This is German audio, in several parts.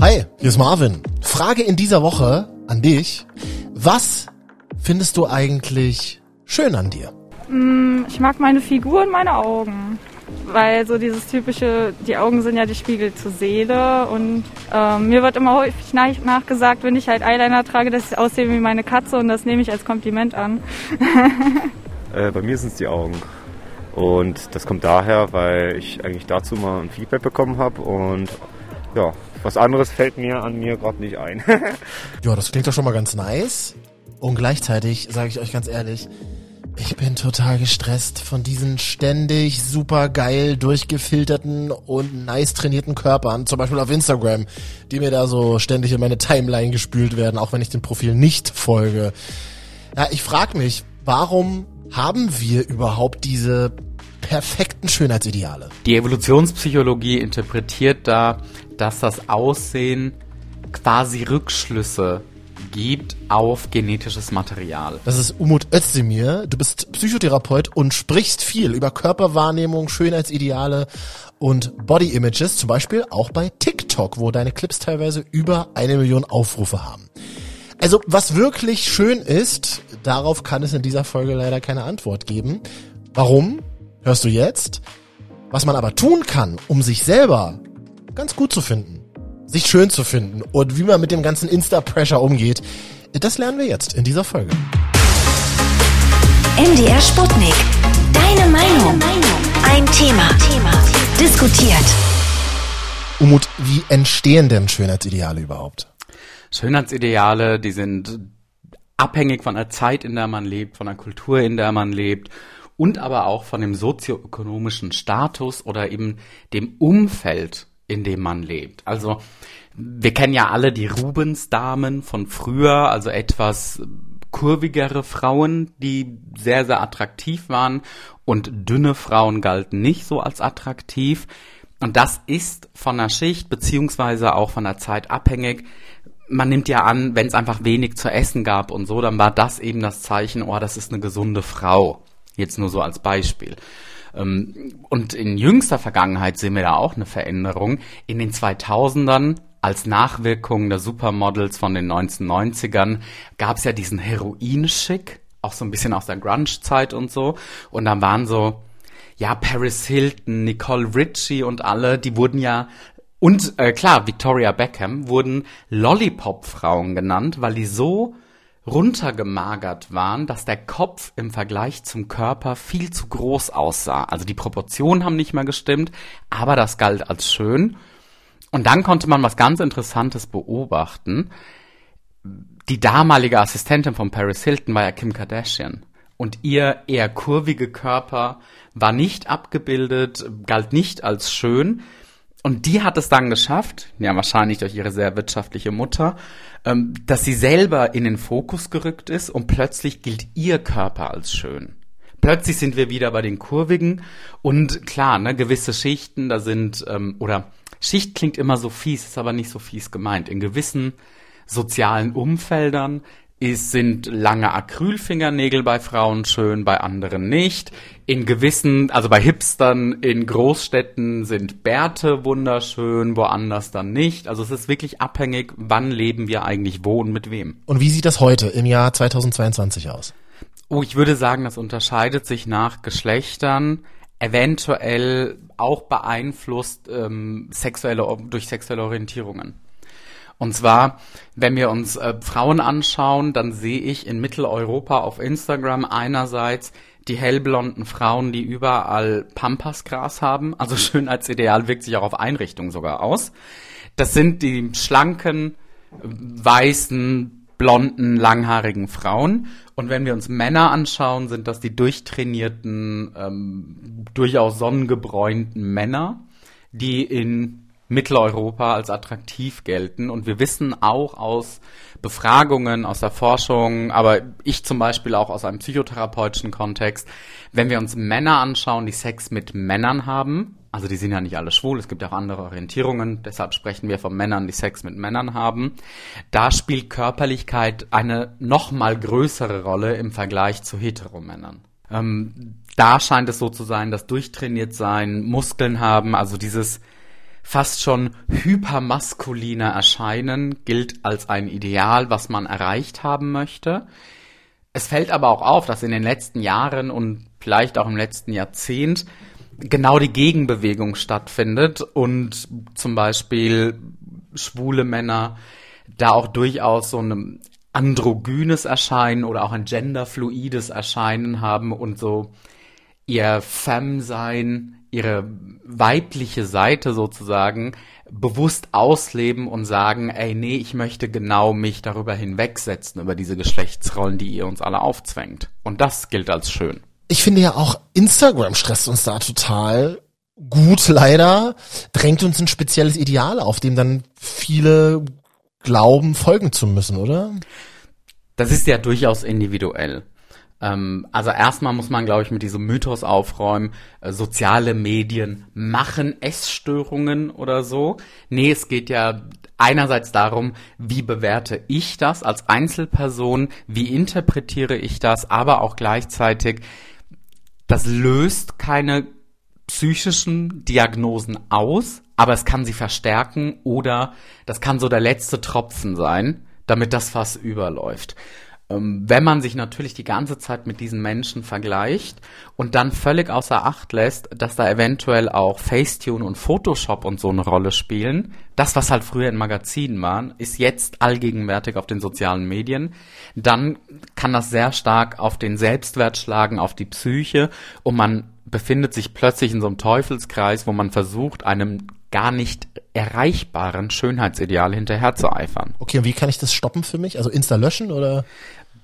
Hi, hier ist Marvin. Frage in dieser Woche an dich. Was findest du eigentlich schön an dir? Mm, Ich mag meine Figur und meine Augen. Weil so dieses typische, die Augen sind ja die Spiegel zur Seele und ähm, mir wird immer häufig nach, nachgesagt, wenn ich halt Eyeliner trage, dass ich aussehe wie meine Katze und das nehme ich als Kompliment an. Äh, bei mir sind es die Augen. Und das kommt daher, weil ich eigentlich dazu mal ein Feedback bekommen habe und ja, was anderes fällt mir an mir gerade nicht ein. Ja, das klingt doch schon mal ganz nice. Und gleichzeitig sage ich euch ganz ehrlich, ich bin total gestresst von diesen ständig super geil durchgefilterten und nice trainierten Körpern, zum Beispiel auf Instagram, die mir da so ständig in meine Timeline gespült werden, auch wenn ich dem Profil nicht folge. Ja, ich frage mich, warum haben wir überhaupt diese perfekten Schönheitsideale? Die Evolutionspsychologie interpretiert da, dass das Aussehen quasi Rückschlüsse gibt auf genetisches Material. Das ist Umut Özdemir. Du bist Psychotherapeut und sprichst viel über Körperwahrnehmung, Schönheitsideale und Body Images, zum Beispiel auch bei TikTok, wo deine Clips teilweise über eine Million Aufrufe haben. Also, was wirklich schön ist, darauf kann es in dieser Folge leider keine Antwort geben. Warum? Hörst du jetzt? Was man aber tun kann, um sich selber ganz gut zu finden, sich schön zu finden und wie man mit dem ganzen Insta-Pressure umgeht, das lernen wir jetzt in dieser Folge. MDR Sputnik. Deine Meinung. Ein Thema. Diskutiert. Umut, wie entstehen denn Schönheitsideale überhaupt? Schönheitsideale, die sind abhängig von der Zeit, in der man lebt, von der Kultur, in der man lebt und aber auch von dem sozioökonomischen Status oder eben dem Umfeld, in dem man lebt. Also wir kennen ja alle die Rubensdamen von früher, also etwas kurvigere Frauen, die sehr, sehr attraktiv waren und dünne Frauen galten nicht so als attraktiv. Und das ist von der Schicht beziehungsweise auch von der Zeit abhängig. Man nimmt ja an, wenn es einfach wenig zu essen gab und so, dann war das eben das Zeichen, oh, das ist eine gesunde Frau. Jetzt nur so als Beispiel. Ähm, Und in jüngster Vergangenheit sehen wir da auch eine Veränderung. In den 2000ern als Nachwirkung der Supermodels von den 1990ern gab es ja diesen Heroin-Schick, auch so ein bisschen aus der Grunge-Zeit und so. Und dann waren so, ja, Paris Hilton, Nicole Richie und alle, die wurden ja und äh, klar, Victoria Beckham wurden Lollipop-Frauen genannt, weil die so runtergemagert waren, dass der Kopf im Vergleich zum Körper viel zu groß aussah. Also die Proportionen haben nicht mehr gestimmt, aber das galt als schön. Und dann konnte man was ganz Interessantes beobachten. Die damalige Assistentin von Paris Hilton war ja Kim Kardashian. Und ihr eher kurvige Körper war nicht abgebildet, galt nicht als schön. Und die hat es dann geschafft, ja wahrscheinlich durch ihre sehr wirtschaftliche Mutter, ähm, dass sie selber in den Fokus gerückt ist und plötzlich gilt ihr Körper als schön. Plötzlich sind wir wieder bei den Kurvigen und klar, ne, gewisse Schichten, da sind, ähm, oder Schicht klingt immer so fies, ist aber nicht so fies gemeint. In gewissen sozialen Umfeldern ist, sind lange Acrylfingernägel bei Frauen schön, bei anderen nicht. In gewissen, also bei Hipstern in Großstädten sind Bärte wunderschön, woanders dann nicht. Also es ist wirklich abhängig, wann leben wir eigentlich wo und mit wem. Und wie sieht das heute im Jahr 2022 aus? Oh, ich würde sagen, das unterscheidet sich nach Geschlechtern, eventuell auch beeinflusst ähm, sexuelle, durch sexuelle Orientierungen. Und zwar, wenn wir uns äh, Frauen anschauen, dann sehe ich in Mitteleuropa auf Instagram einerseits die hellblonden Frauen, die überall Pampasgras haben. Also Schönheitsideal wirkt sich auch auf Einrichtungen sogar aus. Das sind die schlanken, weißen, blonden, langhaarigen Frauen. Und wenn wir uns Männer anschauen, sind das die durchtrainierten, ähm, durchaus sonnengebräunten Männer, die in Mitteleuropa als attraktiv gelten. Und wir wissen auch aus Befragungen, aus der Forschung, aber ich zum Beispiel auch aus einem psychotherapeutischen Kontext, wenn wir uns Männer anschauen, die Sex mit Männern haben, also die sind ja nicht alle schwul, es gibt auch andere Orientierungen, deshalb sprechen wir von Männern, die Sex mit Männern haben, da spielt Körperlichkeit eine noch mal größere Rolle im Vergleich zu Heteromännern. Ähm, da scheint es so zu sein, dass durchtrainiert sein, Muskeln haben, also dieses fast schon hypermaskuline Erscheinen gilt als ein Ideal, was man erreicht haben möchte. Es fällt aber auch auf, dass in den letzten Jahren und vielleicht auch im letzten Jahrzehnt genau die Gegenbewegung stattfindet und zum Beispiel schwule Männer da auch durchaus so ein androgynes Erscheinen oder auch ein genderfluides Erscheinen haben und so ihr Femme-Sein, ihre weibliche Seite sozusagen bewusst ausleben und sagen, ey, nee, ich möchte genau mich darüber hinwegsetzen, über diese Geschlechtsrollen, die ihr uns alle aufzwängt. Und das gilt als schön. Ich finde ja auch Instagram stresst uns da total gut leider, drängt uns ein spezielles Ideal auf, dem dann viele glauben, folgen zu müssen, oder? Das ist ja durchaus individuell. Ähm, also erstmal muss man, glaube ich, mit diesem Mythos aufräumen, äh, soziale Medien machen Essstörungen oder so. Nee, es geht ja einerseits darum, wie bewerte ich das als Einzelperson, wie interpretiere ich das, aber auch gleichzeitig, das löst keine psychischen Diagnosen aus, aber es kann sie verstärken oder das kann so der letzte Tropfen sein, damit das Fass überläuft. Ähm, wenn man sich natürlich die ganze Zeit mit diesen Menschen vergleicht und dann völlig außer Acht lässt, dass da eventuell auch Facetune und Photoshop und so eine Rolle spielen, das, was halt früher in Magazinen waren, ist jetzt allgegenwärtig auf den sozialen Medien, dann kann das sehr stark auf den Selbstwert schlagen, auf die Psyche und man befindet sich plötzlich in so einem Teufelskreis, wo man versucht, einem gar nicht erreichbaren Schönheitsideal hinterher zu eifern. Okay, und wie kann ich das stoppen für mich? Also Insta löschen oder?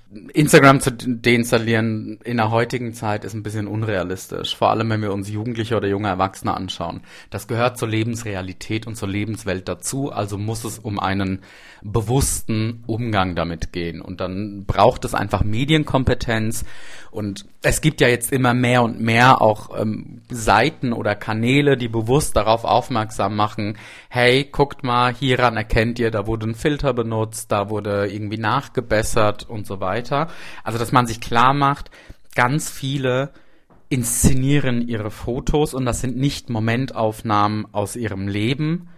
Instagram zu deinstallieren in der heutigen Zeit ist ein bisschen unrealistisch. Vor allem, wenn wir uns Jugendliche oder junge Erwachsene anschauen. Das gehört zur Lebensrealität und zur Lebenswelt dazu. Also muss es um einen bewussten Umgang damit gehen. Und dann braucht es einfach Medienkompetenz. Und es gibt ja jetzt immer mehr und mehr auch ähm, Seiten oder Kanäle, die bewusst darauf aufmerksam machen, hey, guckt mal, hieran erkennt ihr, da wurde ein Filter benutzt, da wurde irgendwie nachgebessert und so weiter. Also, dass man sich klar macht, ganz viele inszenieren ihre Fotos und das sind nicht Momentaufnahmen aus ihrem Leben,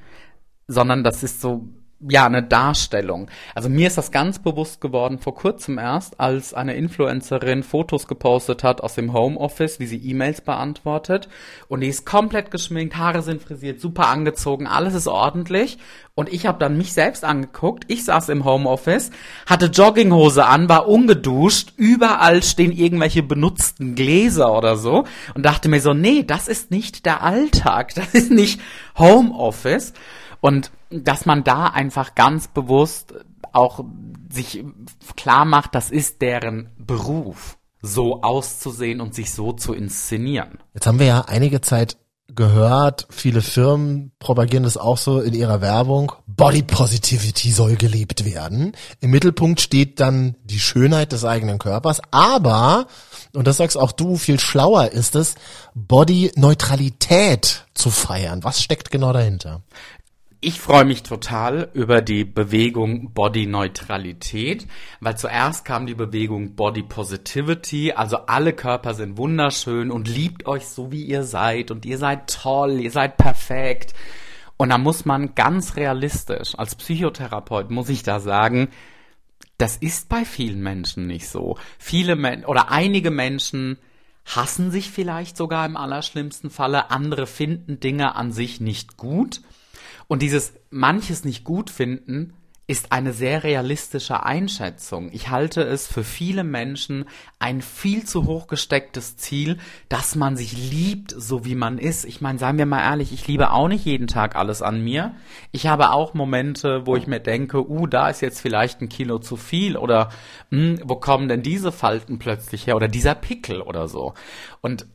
sondern das ist so ja, eine Darstellung. Also mir ist das ganz bewusst geworden vor kurzem erst, als eine Influencerin Fotos gepostet hat aus dem Homeoffice, wie sie E-Mails beantwortet. Und die ist komplett geschminkt, Haare sind frisiert, super angezogen, alles ist ordentlich. Und ich habe dann mich selbst angeguckt. Ich saß im Homeoffice, hatte Jogginghose an, war ungeduscht, überall stehen irgendwelche benutzten Gläser oder so und dachte mir so, nee, das ist nicht der Alltag, das ist nicht Homeoffice. Und dass man da einfach ganz bewusst auch sich klar macht, das ist deren Beruf, so auszusehen und sich so zu inszenieren. Jetzt haben wir ja einige Zeit gehört, viele Firmen propagieren das auch so in ihrer Werbung. Body Positivity soll gelebt werden. Im Mittelpunkt steht dann die Schönheit des eigenen Körpers, aber, und das sagst auch du, viel schlauer ist es, Body Neutralität zu feiern. Was steckt genau dahinter? Ich freue mich total über die Bewegung Body Neutralität, weil zuerst kam die Bewegung Body Positivity, also alle Körper sind wunderschön und liebt euch so wie ihr seid und ihr seid toll, ihr seid perfekt. Und da muss man ganz realistisch, als Psychotherapeut muss ich da sagen, das ist bei vielen Menschen nicht so. Viele Men oder einige Menschen hassen sich vielleicht sogar im allerschlimmsten Falle, andere finden Dinge an sich nicht gut und dieses manches nicht gut finden ist eine sehr realistische Einschätzung. Ich halte es für viele Menschen ein viel zu hoch gestecktes Ziel, dass man sich liebt, so wie man ist. Ich meine, seien wir mal ehrlich, ich liebe auch nicht jeden Tag alles an mir. Ich habe auch Momente, wo ich mir denke, uh, da ist jetzt vielleicht ein Kilo zu viel oder hm, wo kommen denn diese Falten plötzlich her oder dieser Pickel oder so. Und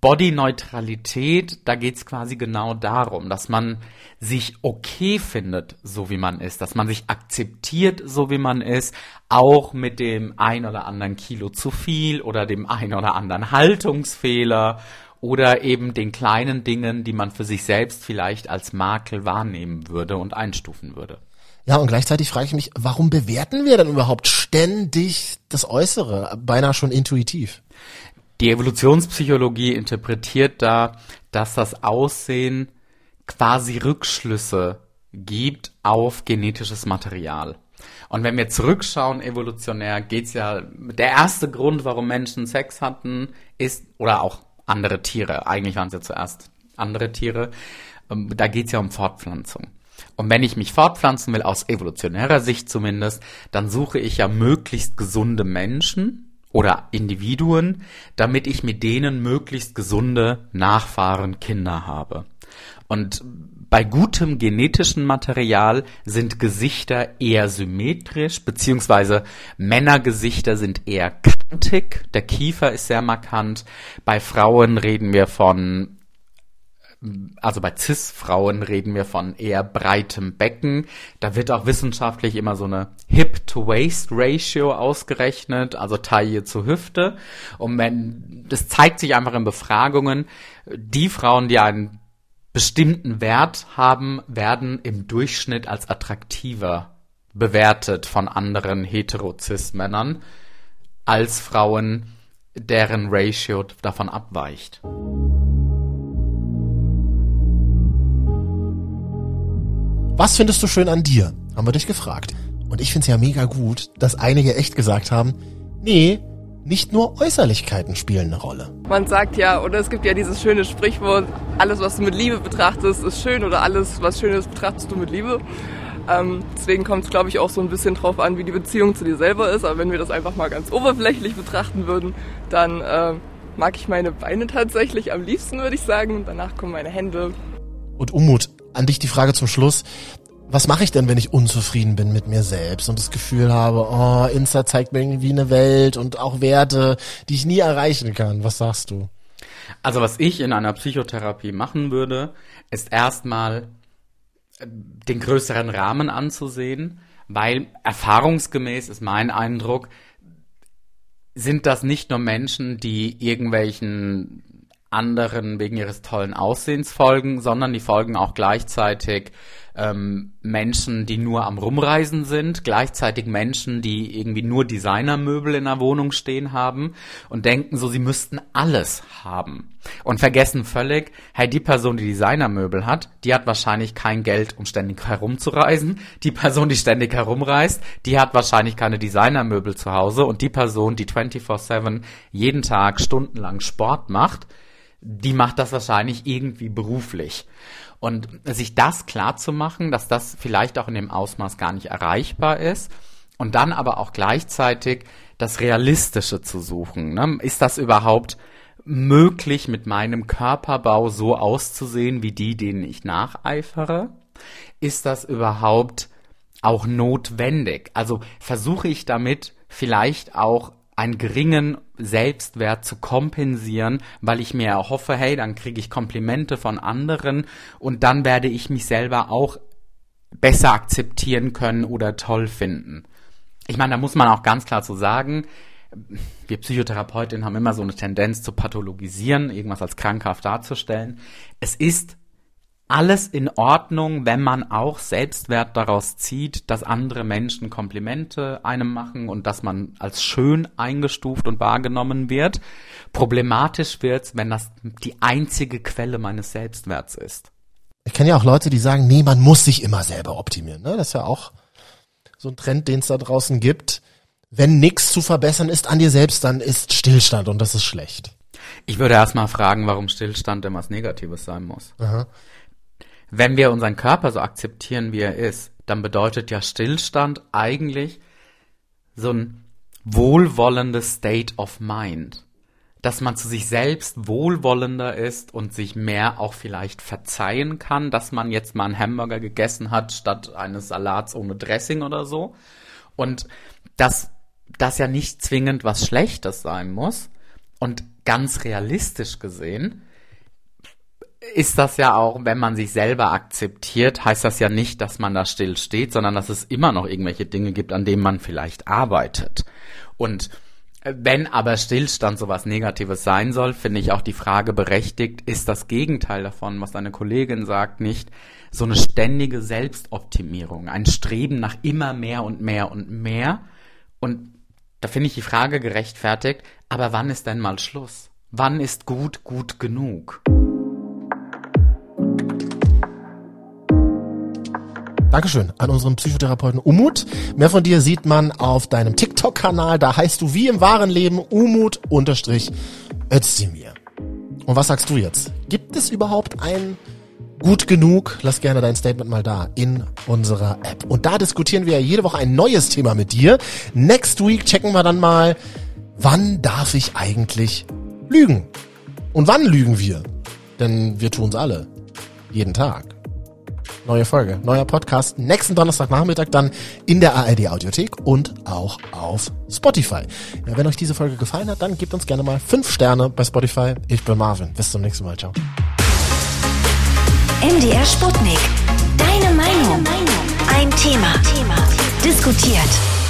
Body-Neutralität, da geht's quasi genau darum, dass man sich okay findet, so wie man ist, dass man sich akzeptiert, so wie man ist, auch mit dem ein oder anderen Kilo zu viel oder dem ein oder anderen Haltungsfehler oder eben den kleinen Dingen, die man für sich selbst vielleicht als Makel wahrnehmen würde und einstufen würde. Ja, und gleichzeitig frage ich mich, warum bewerten wir denn überhaupt ständig das Äußere, beinahe schon intuitiv? Die Evolutionspsychologie interpretiert da, dass das Aussehen quasi Rückschlüsse gibt auf genetisches Material. Und wenn wir zurückschauen, evolutionär, geht's ja, der erste Grund, warum Menschen Sex hatten, ist, oder auch andere Tiere, eigentlich waren es ja zuerst andere Tiere, ähm, da geht's ja um Fortpflanzung. Und wenn ich mich fortpflanzen will, aus evolutionärer Sicht zumindest, dann suche ich ja möglichst gesunde Menschen oder Individuen, damit ich mit denen möglichst gesunde Nachfahren, Kinder habe. Und bei gutem genetischen Material sind Gesichter eher symmetrisch, beziehungsweise Männergesichter sind eher kantig, der Kiefer ist sehr markant. Bei Frauen reden wir von, also bei Cis-Frauen reden wir von eher breitem Becken. Da wird auch wissenschaftlich immer so eine Hip-to-Waist-Ratio ausgerechnet, also Taille zu Hüfte. Und wenn, das zeigt sich einfach in Befragungen, die Frauen, die einen bestimmten Wert haben, werden im Durchschnitt als attraktiver bewertet von anderen Heterozis-Männern als Frauen, deren Ratio davon abweicht. Was findest du schön an dir? Haben wir dich gefragt. Und ich find's ja mega gut, dass einige echt gesagt haben, nee, nicht nur Äußerlichkeiten spielen eine Rolle. Man sagt ja, oder es gibt ja dieses schöne Sprichwort, alles, was du mit Liebe betrachtest, ist schön oder alles, was schön ist, betrachtest du mit Liebe. Ähm, deswegen kommt es, glaube ich, auch so ein bisschen drauf an, wie die Beziehung zu dir selber ist. Aber wenn wir das einfach mal ganz oberflächlich betrachten würden, dann äh, mag ich meine Beine tatsächlich am liebsten, würde ich sagen. Danach kommen meine Hände. Und Umut, an dich die Frage zum Schluss was mache ich denn, wenn ich unzufrieden bin mit mir selbst und das Gefühl habe, oh, Insta zeigt mir irgendwie eine Welt und auch Werte, die ich nie erreichen kann. Was sagst du? Also was ich in einer Psychotherapie machen würde, ist erstmal äh, den größeren Rahmen anzusehen, weil erfahrungsgemäß ist mein Eindruck, sind das nicht nur Menschen, die irgendwelchen anderen wegen ihres tollen Aussehens folgen, sondern die folgen auch gleichzeitig ähm, Menschen, die nur am Rumreisen sind, gleichzeitig Menschen, die irgendwie nur Designermöbel in der Wohnung stehen haben und denken so, sie müssten alles haben. Und vergessen völlig, hey, die Person, die Designermöbel hat, die hat wahrscheinlich kein Geld, um ständig herumzureisen. Die Person, die ständig herumreist, die hat wahrscheinlich keine Designermöbel zu Hause. Und die Person, die 24-7 jeden Tag stundenlang Sport macht, die macht das wahrscheinlich irgendwie beruflich. Und sich das klar zu machen, dass das vielleicht auch in dem Ausmaß gar nicht erreichbar ist und dann aber auch gleichzeitig das Realistische zu suchen. Ne? Ist das überhaupt möglich, mit meinem Körperbau so auszusehen wie die, denen ich nacheifere? Ist das überhaupt auch notwendig? Also versuche ich damit vielleicht auch einen geringen Selbstwert zu kompensieren, weil ich mir erhoffe, hey, dann kriege ich Komplimente von anderen und dann werde ich mich selber auch besser akzeptieren können oder toll finden. Ich meine, da muss man auch ganz klar zu so sagen, wir Psychotherapeutinnen haben immer so eine Tendenz zu pathologisieren, irgendwas als krankhaft darzustellen. Es ist alles in Ordnung, wenn man auch Selbstwert daraus zieht, dass andere Menschen Komplimente einem machen und dass man als schön eingestuft und wahrgenommen wird. Problematisch wird's, wenn das die einzige Quelle meines Selbstwerts ist. Ich kenne ja auch Leute, die sagen, nee, man muss sich immer selber optimieren. Ne? Das ist ja auch so ein Trend, den es da draußen gibt. Wenn nichts zu verbessern ist an dir selbst, dann ist Stillstand und das ist schlecht. Ich würde erstmal fragen, warum Stillstand immer was Negatives sein muss. Aha. Wenn wir unseren Körper so akzeptieren, wie er ist, dann bedeutet ja Stillstand eigentlich so ein wohlwollendes State of Mind. Dass man zu sich selbst wohlwollender ist und sich mehr auch vielleicht verzeihen kann, dass man jetzt mal einen Hamburger gegessen hat statt eines Salats ohne Dressing oder so. Und dass das ja nicht zwingend was Schlechtes sein muss. Und ganz realistisch gesehen ist das ja auch, wenn man sich selber akzeptiert, heißt das ja nicht, dass man da still steht, sondern dass es immer noch irgendwelche Dinge gibt, an denen man vielleicht arbeitet. Und wenn aber Stillstand sowas Negatives sein soll, finde ich auch die Frage berechtigt, ist das Gegenteil davon, was deine Kollegin sagt, nicht so eine ständige Selbstoptimierung, ein Streben nach immer mehr und mehr und mehr. Und da finde ich die Frage gerechtfertigt, aber wann ist denn mal Schluss? Wann ist gut gut genug? Dankeschön an unseren Psychotherapeuten Umut. Mehr von dir sieht man auf deinem TikTok-Kanal. Da heißt du wie im wahren Leben Umut unterstrich Özdemir. Und was sagst du jetzt? Gibt es überhaupt ein gut genug? Lass gerne dein Statement mal da in unserer App. Und da diskutieren wir ja jede Woche ein neues Thema mit dir. Next week checken wir dann mal, wann darf ich eigentlich lügen? Und wann lügen wir? Denn wir tun's alle. Jeden Tag. Neue Folge, neuer Podcast nächsten Donnerstagnachmittag dann in der ARD Audiothek und auch auf Spotify. Ja, wenn euch diese Folge gefallen hat, dann gebt uns gerne mal fünf Sterne bei Spotify. Ich bin Marvin. Bis zum nächsten Mal. Ciao. MDR Sputnik. Deine Meinung. Ein Thema. Thema. Diskutiert.